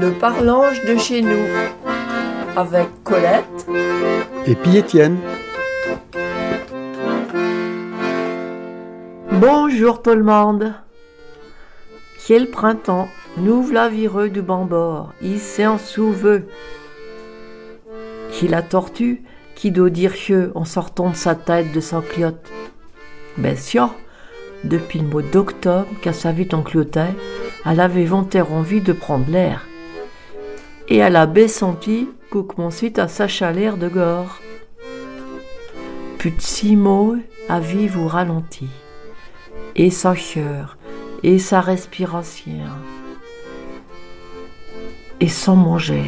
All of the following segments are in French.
Le parlange de chez nous. Avec Colette. Et puis Étienne. Bonjour tout le monde. Le printemps. Nous la vireux du bambord. Il s'en souveux. C'est la tortue qui doit dire que en sortant de sa tête de sa cliotte. Ben sûr, depuis le mois d'octobre qu'à sa vie en cliotait, elle avait volontaire envie de prendre l'air. Et elle a senti qu'au commençait à gore. Plus de six mots à vivre ou ralenti. Et sa cœur, et sa respiration. Et sans manger.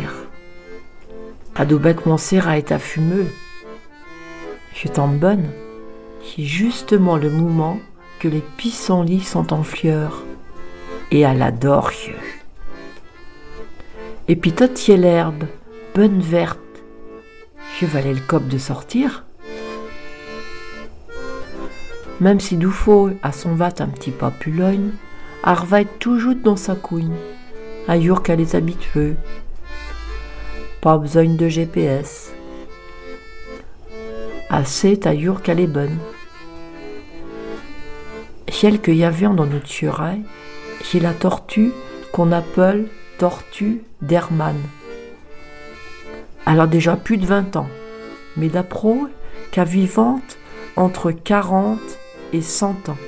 Adobec Monserrat à être fumeux. Je tombe bonne. C'est justement le moment que les pissenlits sont en fleurs. Et adore. Et puis toi, l'herbe, bonne verte. Je valais le cop de sortir? Même si Doufo a son vat un petit peu pulogne, Arva est toujours dans sa couille, ailleurs qu'elle est habituée. Pas besoin de GPS. Assez ailleurs qu'elle est bonne. Celle que y dans notre tueraille, c'est la tortue qu'on appelle tortue d'Hermann. Elle a déjà plus de 20 ans, mais d'après qu'à vivante entre 40 et 100 ans.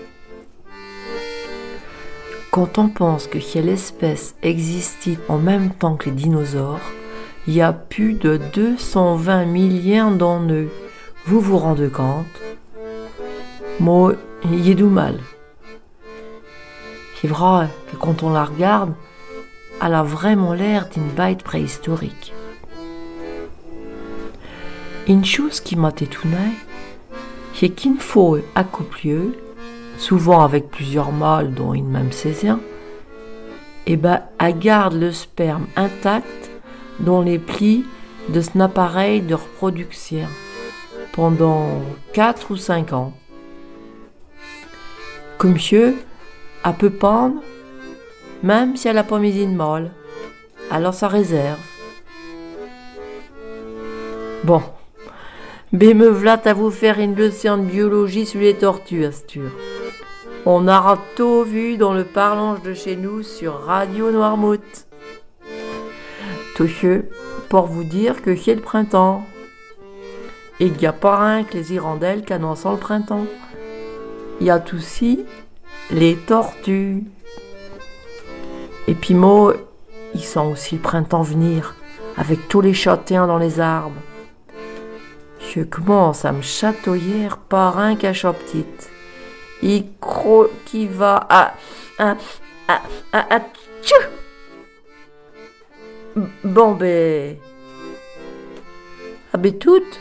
Quand on pense que cette espèce existait en même temps que les dinosaures, il y a plus de 220 millions d'en eux. Vous vous rendez compte? Moi, il y a du mal. C'est vrai que quand on la regarde, elle a vraiment l'air d'une bête préhistorique. Une chose qui m'a étonnée, c'est qu'une fois accouplée, souvent avec plusieurs mâles dont une même saison, eh ben, elle garde le sperme intact dans les plis de son appareil de reproduction pendant 4 ou 5 ans. Comme monsieur, elle peut pendre, même si elle n'a pas mis une molle. Alors ça réserve. Bon, v'là à vous faire une leçon de biologie sur les tortues, Astur. On a tout vu dans le parlange de chez nous sur Radio Noirmouth. Toucheux, pour vous dire que c'est le printemps. Et il n'y a pas rien que les hirondelles qui annoncent le printemps. Il y a aussi les tortues. Et puis moi, ils sent aussi le printemps venir, avec tous les châtaignes dans les arbres. Je commence à me chatouiller par un cachot petite. Il croit qui va à. à. à. à. à. Bon, ben. Ben, toutes.